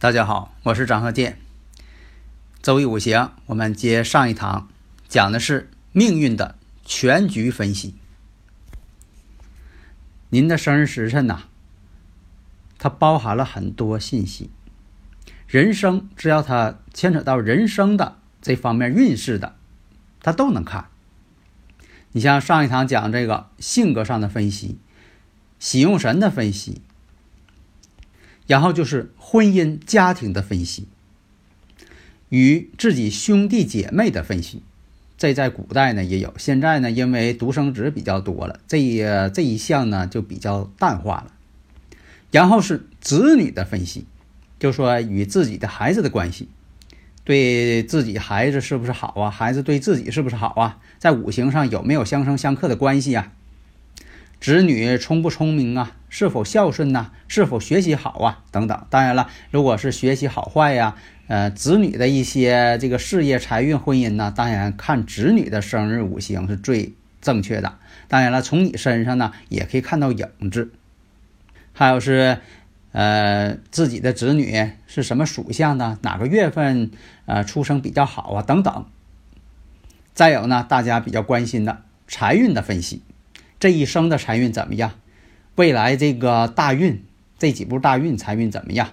大家好，我是张鹤剑。周易五行，我们接上一堂，讲的是命运的全局分析。您的生日时辰呐，它包含了很多信息。人生只要它牵扯到人生的这方面运势的，它都能看。你像上一堂讲这个性格上的分析，喜用神的分析。然后就是婚姻家庭的分析，与自己兄弟姐妹的分析，这在古代呢也有，现在呢因为独生子比较多了，这一这一项呢就比较淡化了。然后是子女的分析，就说与自己的孩子的关系，对自己孩子是不是好啊？孩子对自己是不是好啊？在五行上有没有相生相克的关系啊？子女聪不聪明啊？是否孝顺呐？是否学习好啊？等等。当然了，如果是学习好坏呀，呃，子女的一些这个事业、财运、婚姻呢，当然看子女的生日五行是最正确的。当然了，从你身上呢，也可以看到影子。还有是，呃，自己的子女是什么属相的？哪个月份呃出生比较好啊？等等。再有呢，大家比较关心的财运的分析。这一生的财运怎么样？未来这个大运，这几步大运财运怎么样？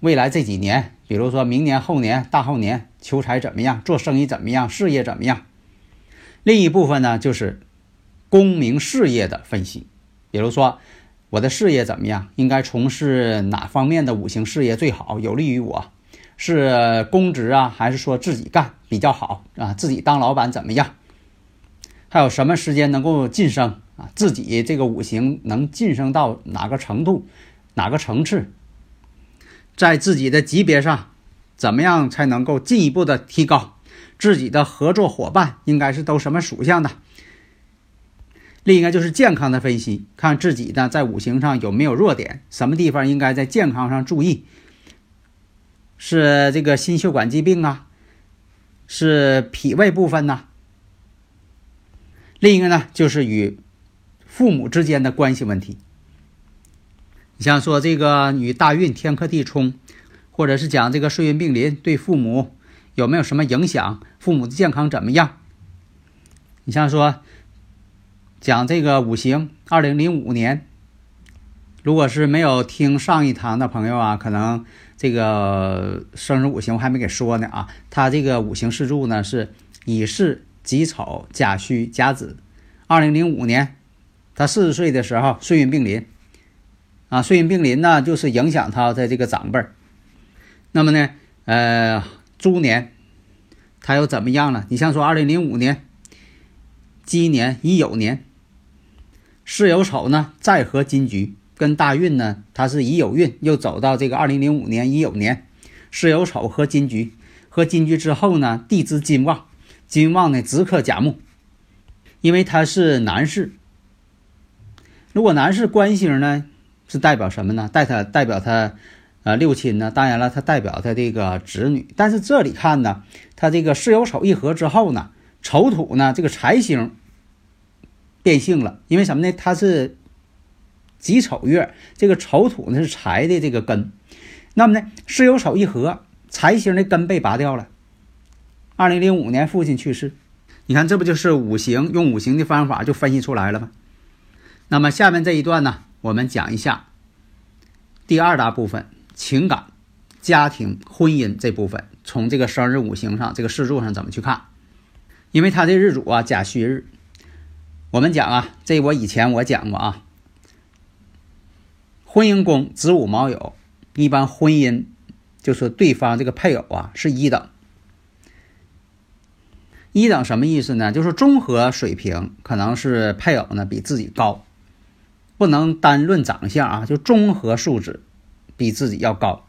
未来这几年，比如说明年、后年、大后年，求财怎么样？做生意怎么样？事业怎么样？另一部分呢，就是功名事业的分析。比如说，我的事业怎么样？应该从事哪方面的五行事业最好，有利于我？是公职啊，还是说自己干比较好啊？自己当老板怎么样？还有什么时间能够晋升？啊，自己这个五行能晋升到哪个程度、哪个层次，在自己的级别上，怎么样才能够进一步的提高？自己的合作伙伴应该是都什么属相的？另一个就是健康的分析，看自己呢在五行上有没有弱点，什么地方应该在健康上注意？是这个心血管疾病啊？是脾胃部分呢？另一个呢就是与父母之间的关系问题，你像说这个女大运天克地冲，或者是讲这个岁运并临，对父母有没有什么影响？父母的健康怎么样？你像说讲这个五行，二零零五年，如果是没有听上一堂的朋友啊，可能这个生日五行我还没给说呢啊，他这个五行四柱呢是乙巳、己丑、甲戌、甲子，二零零五年。他四十岁的时候，岁运并临，啊，岁运并临呢，就是影响他的这个长辈儿。那么呢，呃，猪年他又怎么样了？你像说二零零五年鸡年乙酉年，巳酉丑呢再合金局，跟大运呢它是乙酉运，又走到这个二零零五年乙酉年，巳酉丑合金局，合金局之后呢，地支金旺，金旺呢直克甲木，因为他是男士。如果男士官星呢？是代表什么呢？代他代表他，呃，六亲呢？当然了，他代表他这个子女。但是这里看呢，他这个巳酉丑一合之后呢，丑土呢这个财星变性了。因为什么呢？它是己丑月，这个丑土呢是财的这个根。那么呢，巳酉丑一合，财星的根被拔掉了。二零零五年父亲去世，你看这不就是五行用五行的方法就分析出来了吗？那么下面这一段呢？我们讲一下第二大部分情感、家庭、婚姻这部分，从这个生日五行上、这个四柱上怎么去看？因为他这日主啊甲戌日，我们讲啊，这我以前我讲过啊，婚姻宫子午卯酉，一般婚姻就是对方这个配偶啊是一等，一等什么意思呢？就是综合水平可能是配偶呢比自己高。不能单论长相啊，就综合素质比自己要高。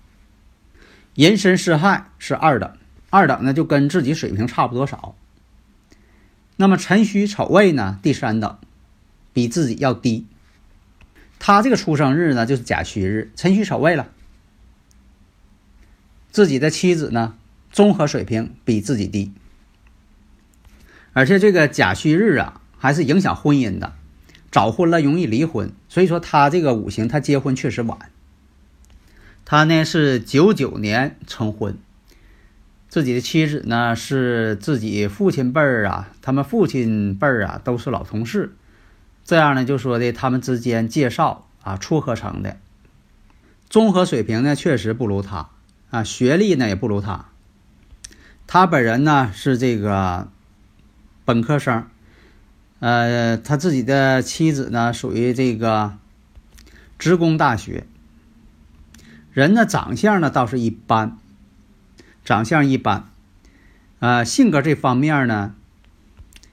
人身失害是二等，二等呢就跟自己水平差不多少。那么辰戌丑未呢，第三等，比自己要低。他这个出生日呢就是甲戌日，辰戌丑未了。自己的妻子呢，综合水平比自己低，而且这个甲戌日啊，还是影响婚姻的。早婚了容易离婚，所以说他这个五行他结婚确实晚。他呢是九九年成婚，自己的妻子呢是自己父亲辈儿啊，他们父亲辈儿啊都是老同事，这样呢就说的他们之间介绍啊撮合成的。综合水平呢确实不如他啊，学历呢也不如他。他本人呢是这个本科生。呃，他自己的妻子呢，属于这个职工大学。人呢，长相呢倒是一般，长相一般。呃，性格这方面呢，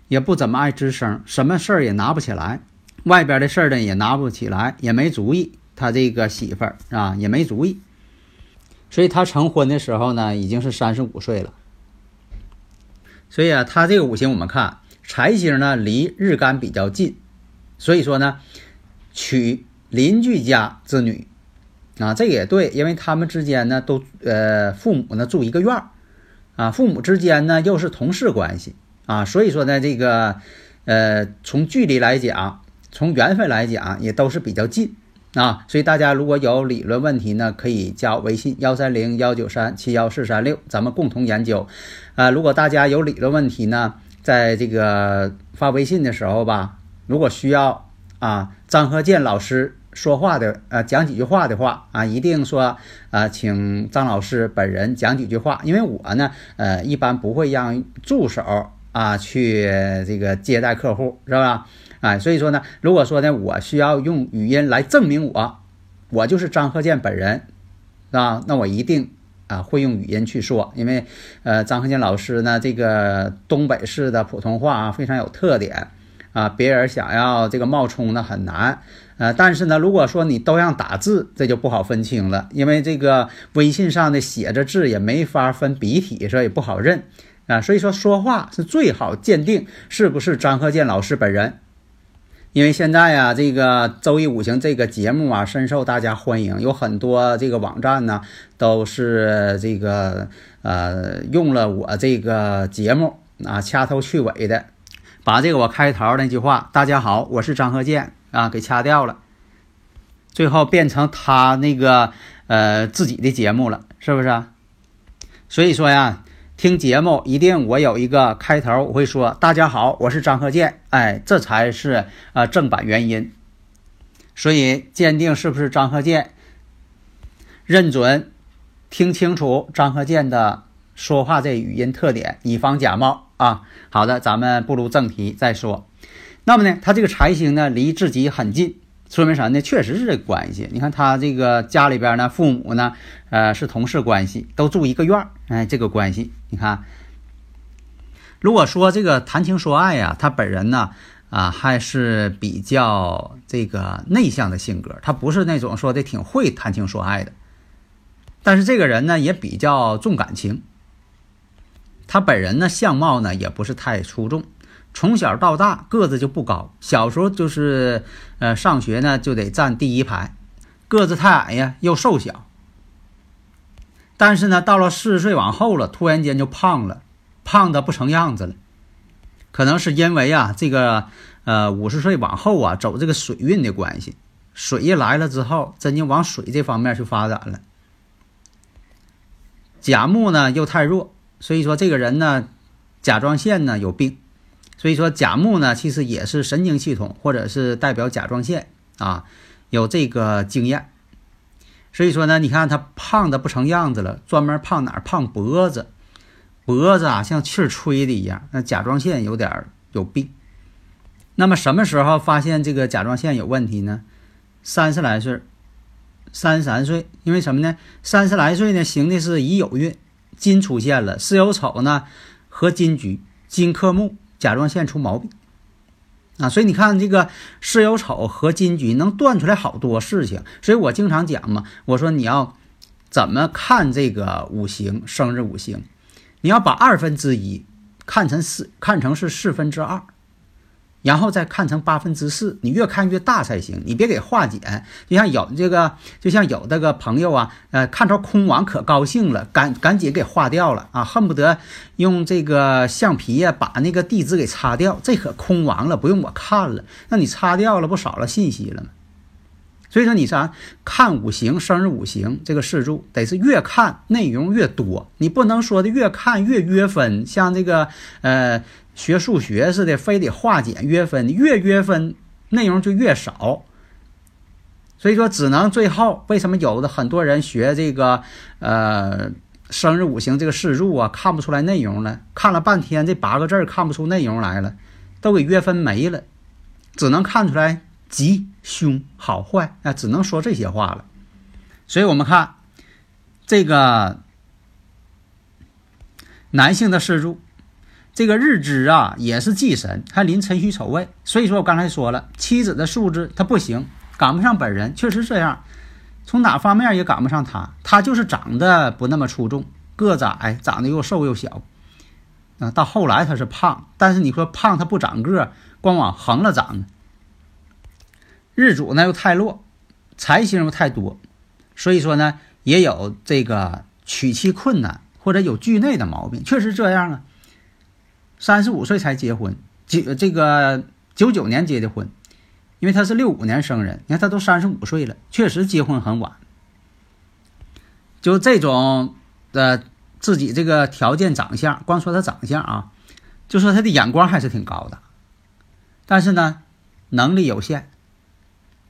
也不怎么爱吱声，什么事儿也拿不起来，外边的事儿呢也拿不起来，也没主意。他这个媳妇儿啊，也没主意。所以他成婚的时候呢，已经是三十五岁了。所以啊，他这个五行我们看。财星呢离日干比较近，所以说呢，娶邻居家之女，啊，这也对，因为他们之间呢都呃父母呢住一个院儿，啊，父母之间呢又是同事关系，啊，所以说呢这个呃从距离来讲，从缘分来讲也都是比较近，啊，所以大家如果有理论问题呢，可以加微信幺三零幺九三七幺四三六，咱们共同研究，啊，如果大家有理论问题呢。在这个发微信的时候吧，如果需要啊张鹤健老师说话的呃讲几句话的话啊，一定说啊请张老师本人讲几句话，因为我呢呃一般不会让助手啊去这个接待客户是吧？哎，所以说呢，如果说呢我需要用语音来证明我我就是张鹤健本人啊，那我一定。啊，会用语音去说，因为，呃，张鹤健老师呢，这个东北式的普通话啊，非常有特点，啊，别人想要这个冒充呢很难，呃，但是呢，如果说你都让打字，这就不好分清了，因为这个微信上的写着字也没法分笔体，所以不好认，啊，所以说说话是最好鉴定是不是张鹤健老师本人。因为现在呀，这个《周易五行》这个节目啊，深受大家欢迎，有很多这个网站呢，都是这个呃用了我这个节目啊，掐头去尾的，把这个我开头那句话“大家好，我是张鹤健”啊给掐掉了，最后变成他那个呃自己的节目了，是不是？所以说呀。听节目一定我有一个开头，我会说：“大家好，我是张鹤健。”哎，这才是啊正版原因。所以鉴定是不是张鹤健，认准，听清楚张鹤健的说话这语音特点，以防假冒啊。好的，咱们步入正题再说。那么呢，他这个财星呢离自己很近，说明啥呢？确实是这关系。你看他这个家里边呢，父母呢，呃，是同事关系，都住一个院儿，哎，这个关系，你看。如果说这个谈情说爱呀，他本人呢，啊，还是比较这个内向的性格，他不是那种说的挺会谈情说爱的。但是这个人呢，也比较重感情。他本人呢，相貌呢，也不是太出众。从小到大个子就不高，小时候就是，呃，上学呢就得站第一排，个子太矮呀，又瘦小。但是呢，到了四十岁往后了，突然间就胖了，胖的不成样子了。可能是因为啊，这个呃五十岁往后啊，走这个水运的关系，水一来了之后，真就往水这方面去发展了。甲木呢又太弱，所以说这个人呢，甲状腺呢有病。所以说甲木呢，其实也是神经系统，或者是代表甲状腺啊，有这个经验。所以说呢，你看他胖的不成样子了，专门胖哪儿？胖脖子，脖子啊像气儿吹的一样，那甲状腺有点有病。那么什么时候发现这个甲状腺有问题呢？三十来岁，三十三岁，因为什么呢？三十来岁呢，行的是乙酉运，金出现了，巳酉丑呢和金局，金克木。甲状腺出毛病啊，所以你看这个巳酉丑和金局能断出来好多事情。所以我经常讲嘛，我说你要怎么看这个五行生日五行，你要把二分之一看成四，看成是四分之二。然后再看成八分之四，你越看越大才行，你别给化简。就像有这个，就像有这个朋友啊，呃，看着空亡可高兴了，赶赶紧给化掉了啊，恨不得用这个橡皮呀把那个地址给擦掉。这可空亡了，不用我看了，那你擦掉了不少了信息了吗？所以说你啥看五行生日五行这个四柱，得是越看内容越多，你不能说的越看越约分，像这个呃。学数学似的，非得化简约分，越约分内容就越少。所以说，只能最后为什么有的很多人学这个呃生日五行这个四柱啊，看不出来内容了，看了半天这八个字看不出内容来了，都给约分没了，只能看出来吉凶好坏啊，只能说这些话了。所以我们看这个男性的四柱。这个日支啊，也是忌神，还临辰戌丑未，所以说我刚才说了，妻子的素质他不行，赶不上本人，确实这样，从哪方面也赶不上他，他就是长得不那么出众，个子矮，长得又瘦又小，啊，到后来他是胖，但是你说胖他不长个，光往横了长，日主呢又太弱，财星又太多，所以说呢也有这个娶妻困难或者有惧内的毛病，确实这样啊。三十五岁才结婚，九这个九九年结的婚，因为他是六五年生人，你看他都三十五岁了，确实结婚很晚。就这种的自己这个条件长相，光说他长相啊，就说他的眼光还是挺高的，但是呢，能力有限，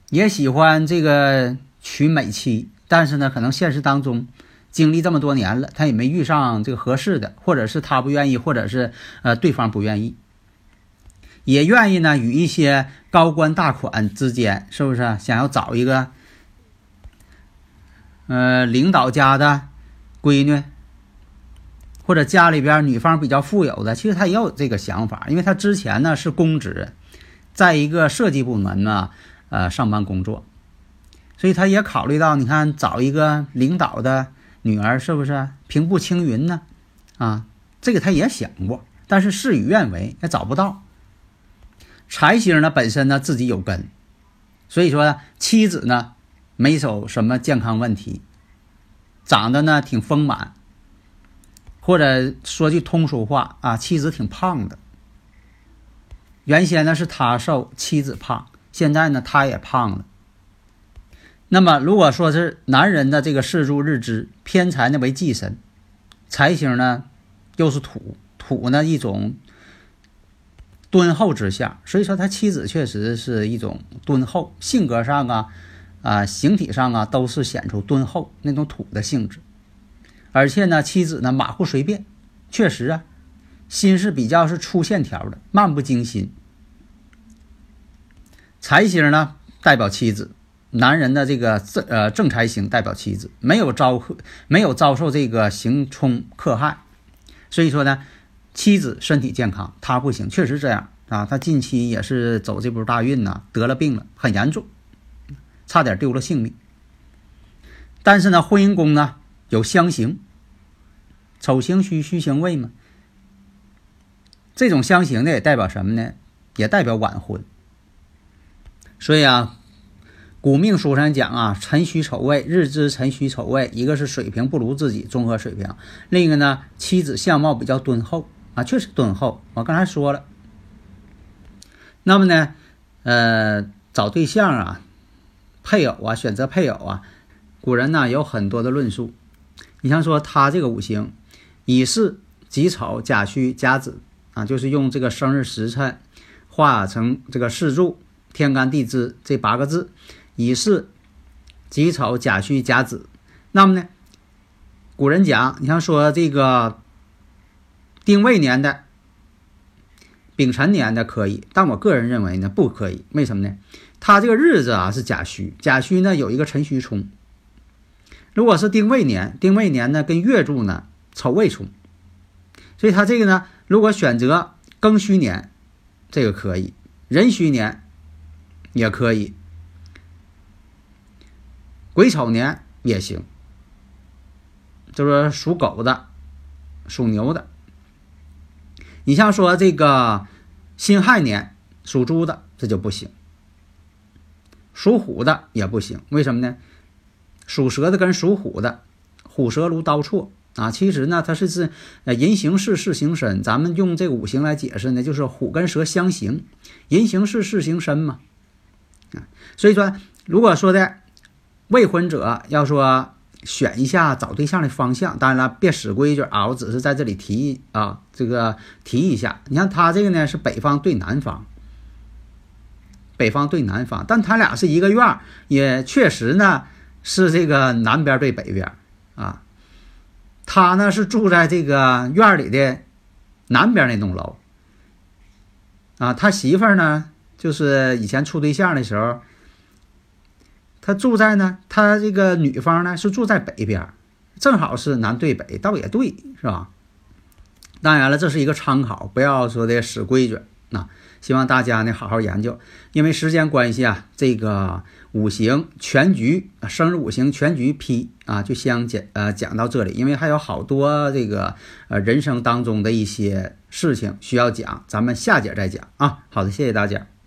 也喜欢这个娶美妻，但是呢，可能现实当中。经历这么多年了，他也没遇上这个合适的，或者是他不愿意，或者是呃对方不愿意，也愿意呢与一些高官大款之间，是不是想要找一个呃领导家的闺女，或者家里边女方比较富有的，其实他也有这个想法，因为他之前呢是公职，在一个设计部门呢呃上班工作，所以他也考虑到，你看找一个领导的。女儿是不是平步青云呢？啊，这个他也想过，但是事与愿违，也找不到。财星呢本身呢自己有根，所以说呢妻子呢没有什么健康问题，长得呢挺丰满，或者说句通俗话啊，妻子挺胖的。原先呢是他瘦，妻子胖，现在呢他也胖了。那么，如果说是男人的这个四柱日支偏财呢为忌神，财星呢又是土，土呢一种敦厚之相，所以说他妻子确实是一种敦厚，性格上啊啊形体上啊都是显出敦厚那种土的性质，而且呢妻子呢马虎随便，确实啊心是比较是粗线条的，漫不经心。财星呢。代表妻子，男人的这个正呃正财星代表妻子，没有遭没有遭受这个刑冲克害，所以说呢，妻子身体健康，他不行，确实这样啊，他近期也是走这波大运呐，得了病了，很严重，差点丢了性命。但是呢，婚姻宫呢有相刑，丑行戌，戌行未嘛。这种相刑呢，也代表什么呢？也代表晚婚。所以啊，古命书上讲啊，辰戌丑未，日支辰戌丑未，一个是水平不如自己，综合水平；另一个呢，妻子相貌比较敦厚啊，确实敦厚。我刚才说了。那么呢，呃，找对象啊，配偶啊，选择配偶啊。古人呢有很多的论述，你像说他这个五行，乙巳、己丑、甲戌、甲子啊，就是用这个生日时辰化成这个四柱天干地支这八个字，乙巳、己丑、甲戌、甲子。那么呢，古人讲，你像说这个丁未年的、丙辰年的可以，但我个人认为呢不可以，为什么呢？他这个日子啊是甲戌，甲戌呢有一个辰戌冲。如果是丁未年，丁未年呢跟月柱呢丑未冲，所以他这个呢，如果选择庚戌年，这个可以；壬戌年也可以，癸丑年也行。就是属狗的、属牛的。你像说这个辛亥年属猪的，这就不行；属虎的也不行，为什么呢？属蛇的跟属虎的，虎蛇如刀错啊！其实呢，它是是呃人行事，事行身。咱们用这个五行来解释呢，就是虎跟蛇相刑，人行事，事行身嘛。啊，所以说，如果说的未婚者要说选一下找对象的方向，当然了，别死规矩啊！我只是在这里提啊，这个提一下。你看他这个呢是北方对南方，北方对南方，但他俩是一个院儿，也确实呢。是这个南边对北边，啊，他呢是住在这个院里的南边那栋楼，啊，他媳妇呢就是以前处对象的时候，他住在呢，他这个女方呢是住在北边，正好是南对北，倒也对，是吧？当然了，这是一个参考，不要说的死规矩，那希望大家呢好好研究，因为时间关系啊，这个。五行全局，生日五行全局批啊，就先讲呃讲到这里，因为还有好多这个呃人生当中的一些事情需要讲，咱们下节再讲啊。好的，谢谢大家。